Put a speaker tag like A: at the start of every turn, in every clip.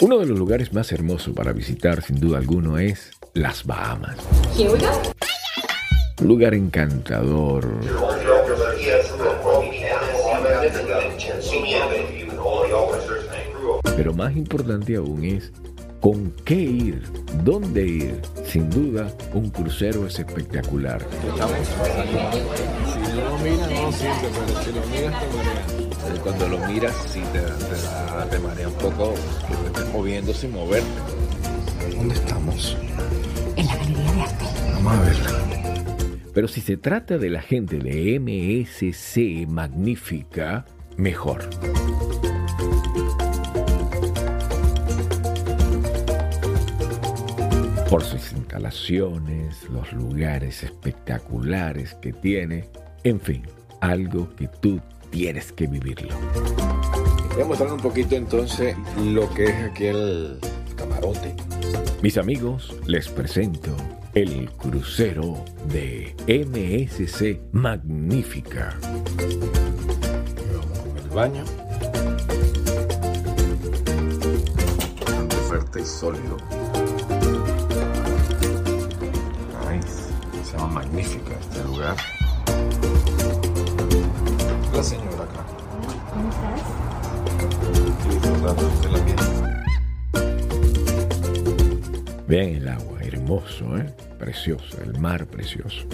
A: Uno de los lugares más hermosos para visitar, sin duda alguno, es las Bahamas. Un lugar encantador. Pero más importante aún es con qué ir, dónde ir. Sin duda, un crucero es espectacular.
B: Si no lo miras, no lo sientes, pero si lo miras, te
C: Cuando lo miras, sí te, te, te marea un poco que te estés moviendo sin moverte.
B: ¿Dónde estamos?
D: En la galería de arte.
B: Vamos a verla.
A: Pero si se trata de la gente de MSC Magnífica, mejor. Por sus instalaciones, los lugares espectaculares que tiene, en fin, algo que tú tienes que vivirlo.
B: Voy a mostrar un poquito entonces lo que es aquel camarote.
A: Mis amigos, les presento el crucero de MSC Magnífica.
B: Vamos el baño. Bastante fuerte y sólido. Nice. Se llama Magnífica este lugar. De la.
A: Vean el agua, hermoso, ¿eh? Precioso, el mar precioso.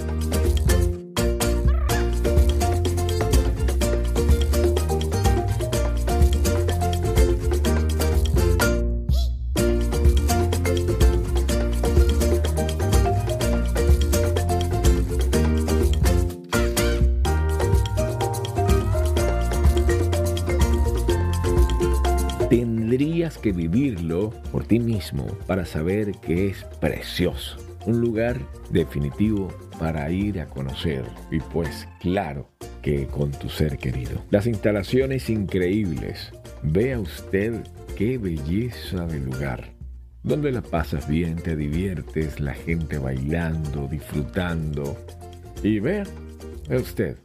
A: Que vivirlo por ti mismo para saber que es precioso. Un lugar definitivo para ir a conocer. Y pues claro que con tu ser querido. Las instalaciones increíbles. Vea usted qué belleza de lugar. Donde la pasas bien, te diviertes, la gente bailando, disfrutando. Y vea, usted,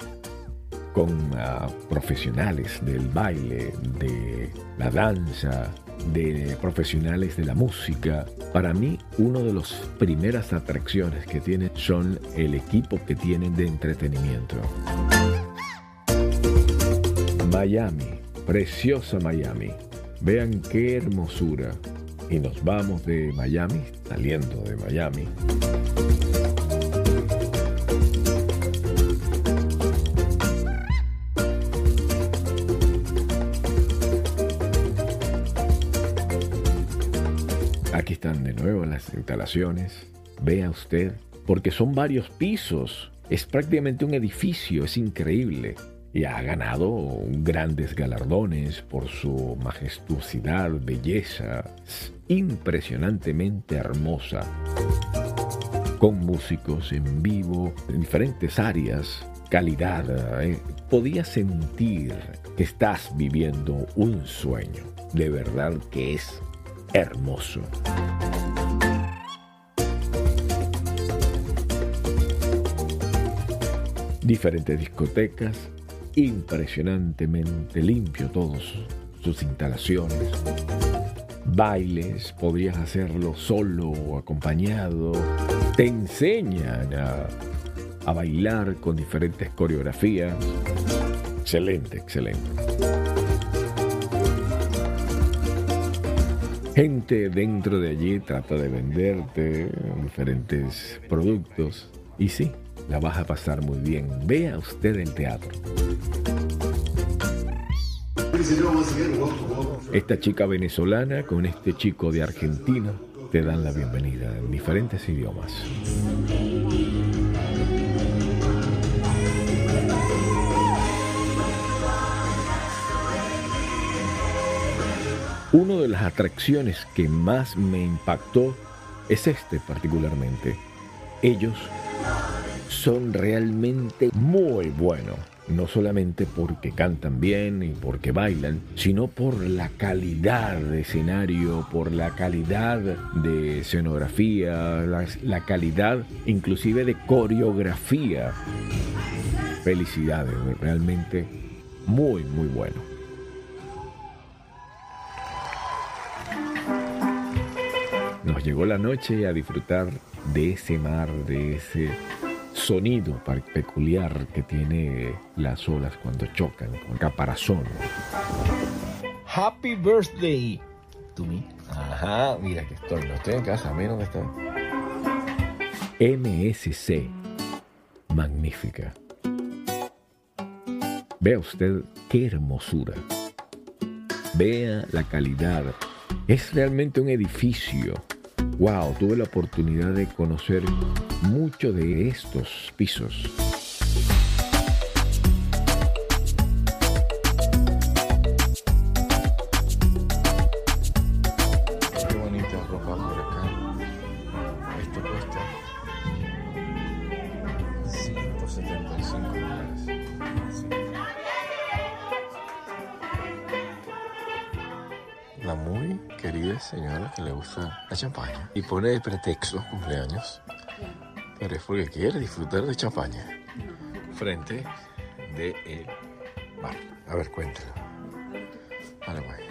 A: con ah, profesionales del baile, de la danza, de profesionales de la música. Para mí, una de las primeras atracciones que tienen son el equipo que tienen de entretenimiento. Miami, preciosa Miami. Vean qué hermosura. Y nos vamos de Miami, saliendo de Miami. De nuevo las instalaciones. Vea usted, porque son varios pisos. Es prácticamente un edificio, es increíble. Y ha ganado grandes galardones por su majestuosidad, belleza. Es impresionantemente hermosa. Con músicos en vivo, en diferentes áreas, calidad. ¿eh? Podías sentir que estás viviendo un sueño. De verdad que es hermoso. Diferentes discotecas, impresionantemente limpio todos sus instalaciones. Bailes, podrías hacerlo solo o acompañado. Te enseñan a, a bailar con diferentes coreografías. Excelente, excelente. Gente dentro de allí trata de venderte diferentes productos y sí, la vas a pasar muy bien. Vea usted el teatro. Esta chica venezolana con este chico de Argentina te dan la bienvenida en diferentes idiomas. Una de las atracciones que más me impactó es este particularmente. Ellos son realmente muy buenos. No solamente porque cantan bien y porque bailan, sino por la calidad de escenario, por la calidad de escenografía, la, la calidad inclusive de coreografía. Felicidades, realmente muy, muy bueno. Llegó la noche a disfrutar de ese mar, de ese sonido peculiar que tiene las olas cuando chocan con caparazón.
B: Happy birthday to me. Ajá, mira que estoy, no estoy en casa, mira dónde estoy.
A: MSC. Magnífica. Vea usted qué hermosura. Vea la calidad. Es realmente un edificio. Wow, tuve la oportunidad de conocer mucho de estos pisos.
B: Muy querida señora que le gusta la champaña y pone de pretexto cumpleaños, pero es porque quiere disfrutar de champaña frente de el mar. A ver, cuéntelo. Vale.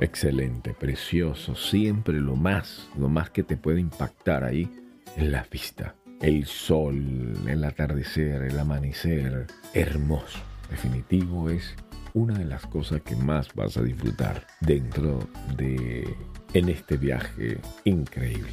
A: Excelente, precioso, siempre lo más, lo más que te puede impactar ahí es la vista. El sol, el atardecer, el amanecer, hermoso. Definitivo es una de las cosas que más vas a disfrutar dentro de en este viaje increíble.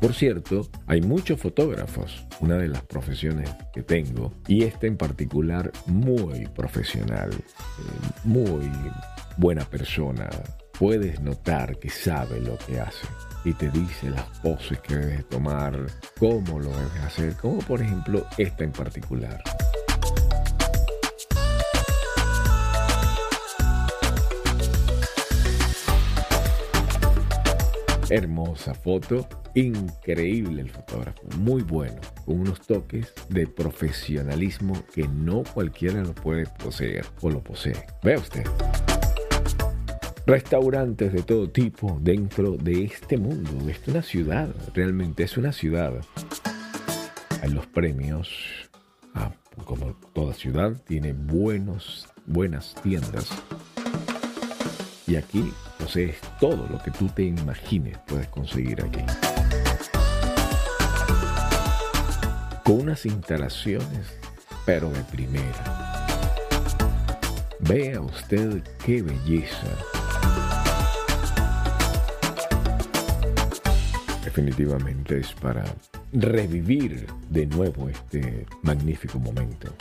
A: Por cierto, hay muchos fotógrafos, una de las profesiones que tengo, y esta en particular muy profesional, eh, muy buena persona. Puedes notar que sabe lo que hace y te dice las poses que debes tomar, cómo lo debes hacer, como por ejemplo esta en particular. Hermosa foto, increíble el fotógrafo, muy bueno, con unos toques de profesionalismo que no cualquiera lo puede poseer o lo posee. Vea usted. Restaurantes de todo tipo dentro de este mundo, de esta una ciudad, realmente es una ciudad. Hay los premios, ah, como toda ciudad, tiene buenos, buenas tiendas. Y aquí posees todo lo que tú te imagines puedes conseguir aquí. Con unas instalaciones, pero de primera. Vea usted qué belleza. Definitivamente es para revivir de nuevo este magnífico momento.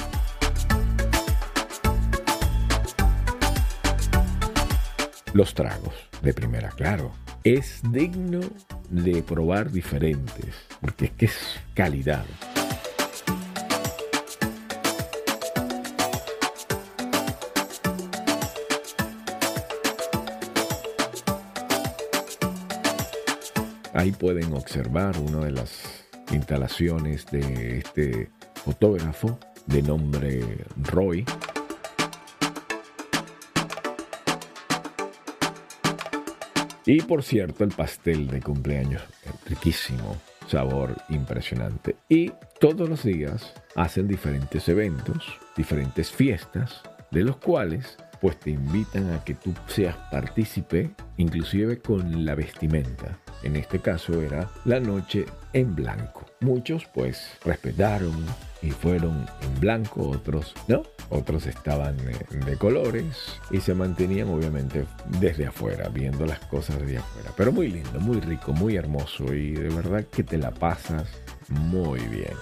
A: Los tragos, de primera, claro. Es digno de probar diferentes, porque es que es calidad. Ahí pueden observar una de las instalaciones de este fotógrafo de nombre Roy. Y por cierto, el pastel de cumpleaños, riquísimo, sabor impresionante. Y todos los días hacen diferentes eventos, diferentes fiestas, de los cuales pues te invitan a que tú seas partícipe, inclusive con la vestimenta. En este caso era la noche en blanco. Muchos pues respetaron y fueron en blanco, otros no. Otros estaban eh, de colores y se mantenían obviamente desde afuera, viendo las cosas desde afuera. Pero muy lindo, muy rico, muy hermoso y de verdad que te la pasas muy bien.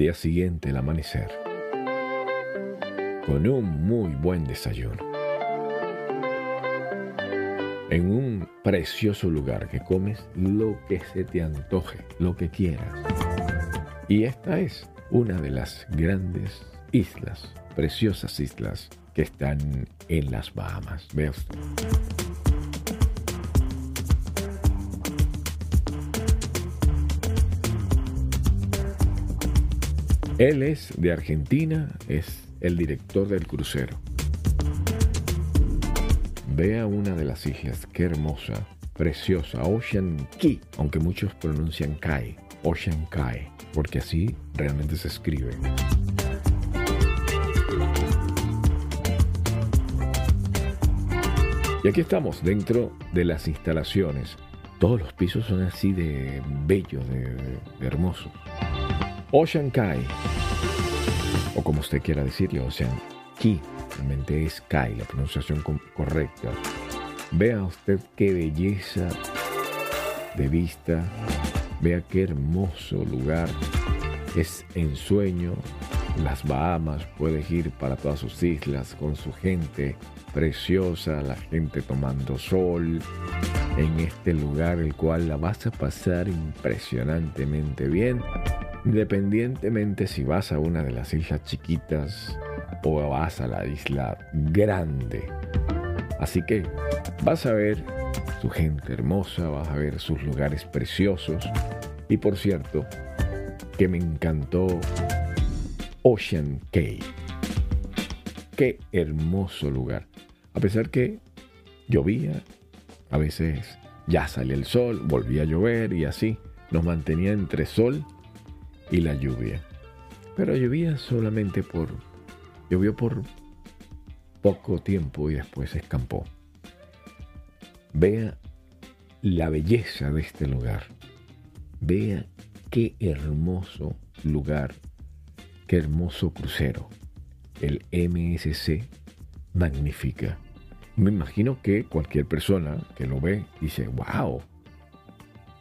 A: Día siguiente, el amanecer, con un muy buen desayuno en un precioso lugar que comes lo que se te antoje, lo que quieras. Y esta es una de las grandes islas, preciosas islas que están en las Bahamas. Él es de Argentina, es el director del crucero. Vea una de las islas, qué hermosa, preciosa, Ocean Key, aunque muchos pronuncian Kai, Ocean Kai, porque así realmente se escribe. Y aquí estamos dentro de las instalaciones. Todos los pisos son así de bellos, de, hermosos. Ocean Kai, o como usted quiera decirlo, Ocean Key, realmente es Kai, la pronunciación correcta. Vea usted qué belleza de vista, vea qué hermoso lugar. Es ensueño, las Bahamas, puedes ir para todas sus islas con su gente preciosa, la gente tomando sol. En este lugar, el cual la vas a pasar impresionantemente bien, independientemente si vas a una de las islas chiquitas o vas a la isla grande. Así que vas a ver su gente hermosa, vas a ver sus lugares preciosos y por cierto, que me encantó Ocean Cave. Qué hermoso lugar. A pesar que llovía, a veces ya salía el sol, volvía a llover y así nos mantenía entre sol y la lluvia. Pero llovía solamente por... llovió por poco tiempo y después escampó. Vea la belleza de este lugar. Vea qué hermoso lugar Qué hermoso crucero. El MSC Magnífica. Me imagino que cualquier persona que lo ve dice, wow,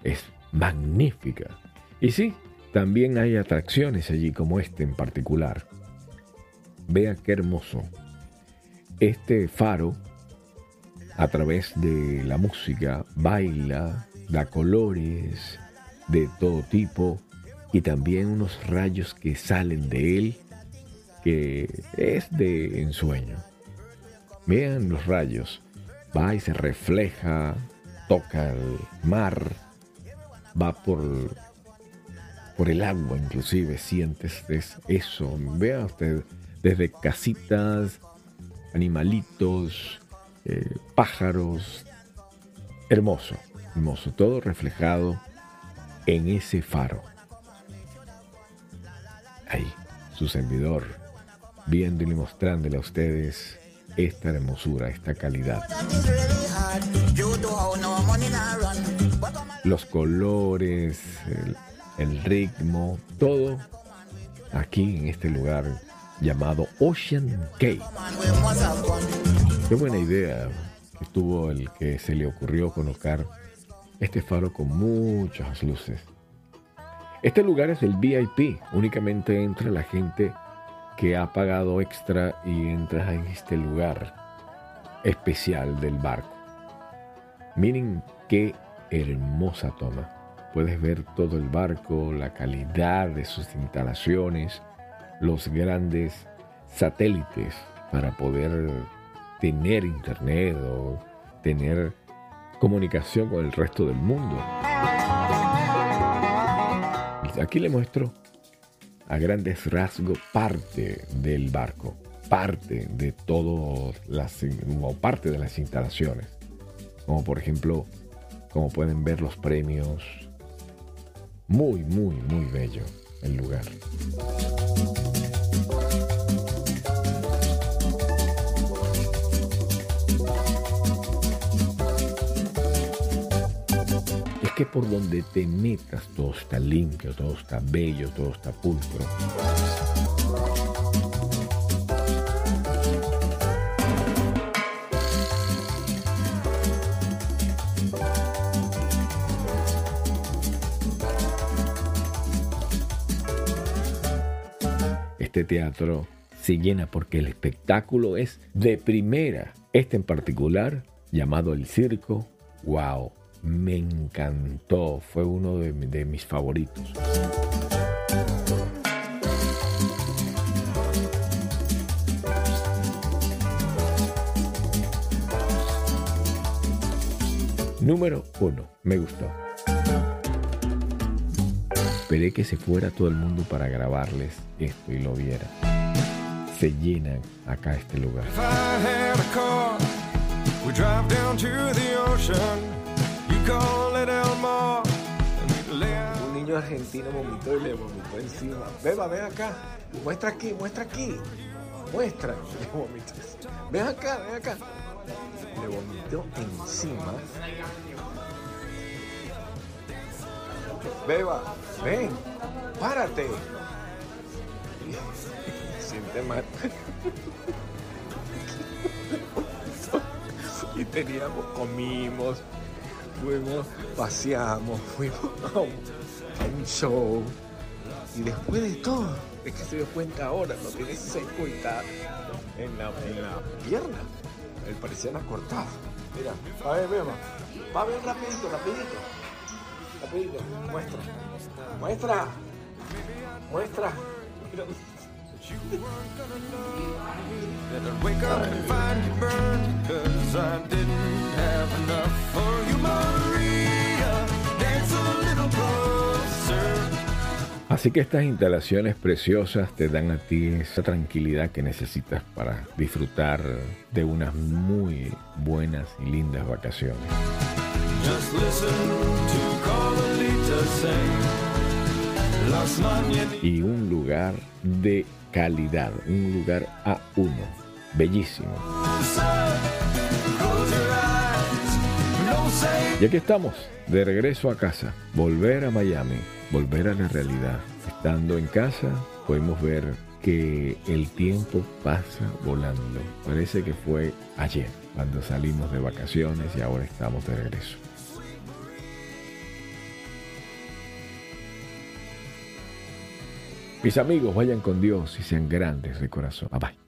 A: es magnífica. Y sí, también hay atracciones allí como este en particular. Vea qué hermoso. Este faro, a través de la música, baila, da colores de todo tipo y también unos rayos que salen de él, que es de ensueño. Vean los rayos, va y se refleja, toca el mar, va por, por el agua inclusive, sientes eso. Vea usted, desde casitas, animalitos, eh, pájaros, hermoso, hermoso, todo reflejado en ese faro ahí, su servidor, viéndole y mostrándole a ustedes esta hermosura, esta calidad. Los colores, ritmo, todo aquí en este lugar llamado Ocean Gate. Qué buena idea que tuvo el que se le ocurrió colocar este faro con muchas luces. Este lugar es el VIP, únicamente entra la gente que ha pagado extra y entra en este lugar especial del barco. Miren qué hermosa toma. Puedes ver todo el barco, la calidad de sus instalaciones, los grandes satélites para poder tener internet o tener comunicación con el resto del mundo. Aquí le muestro a grandes rasgos parte del barco, parte de todo las o parte de las instalaciones. Como por ejemplo, como pueden ver los premios. Muy, muy, muy bello el lugar. que por donde te metas todo está limpio, todo está bello, todo está pulcro. Este teatro se llena porque el espectáculo es de primera. Este en particular, llamado el circo, wow, me encantó, fue uno de, mis favoritos. Número uno, me gustó. Esperé que se fuera todo el mundo para grabarles esto y lo viera. Se llenan acá este lugar.
B: Un niño argentino vomitó y le vomitó encima. Beba, ven acá. Muestra aquí, muestra aquí. Muestra. Le vomitó. Ven acá, ven acá. Le vomitó encima. Beba, ven. Párate. Siente mal. Y teníamos, comimos, fuimos, paseamos, fuimos a un, show. Y después de todo, es que se dio cuenta ahora, lo tiene seco y en la, pierna. El parecía la cortada. Mira, a ver, beba. Va a ver rapidito, rapidito. Muestra. Muestra. Muestra. Mira.
E: Then I'd wake up and find you burned, cause I didn't have enough for you, Maria. Dance a little closer.
A: Así que estas instalaciones preciosas te dan a ti esa tranquilidad que necesitas para disfrutar de unas muy buenas y lindas vacaciones.
E: Just listen to
A: Y un lugar de calidad, un lugar A1, bellísimo.
E: Close your eyes. Don't say
A: Y aquí estamos, de regreso a casa, volver a Miami, volver a la realidad. Estando en casa, podemos ver que el tiempo pasa volando. Parece que fue ayer, cuando salimos de vacaciones y ahora estamos de regreso. Mis amigos, vayan con Dios y sean grandes de corazón. Bye bye.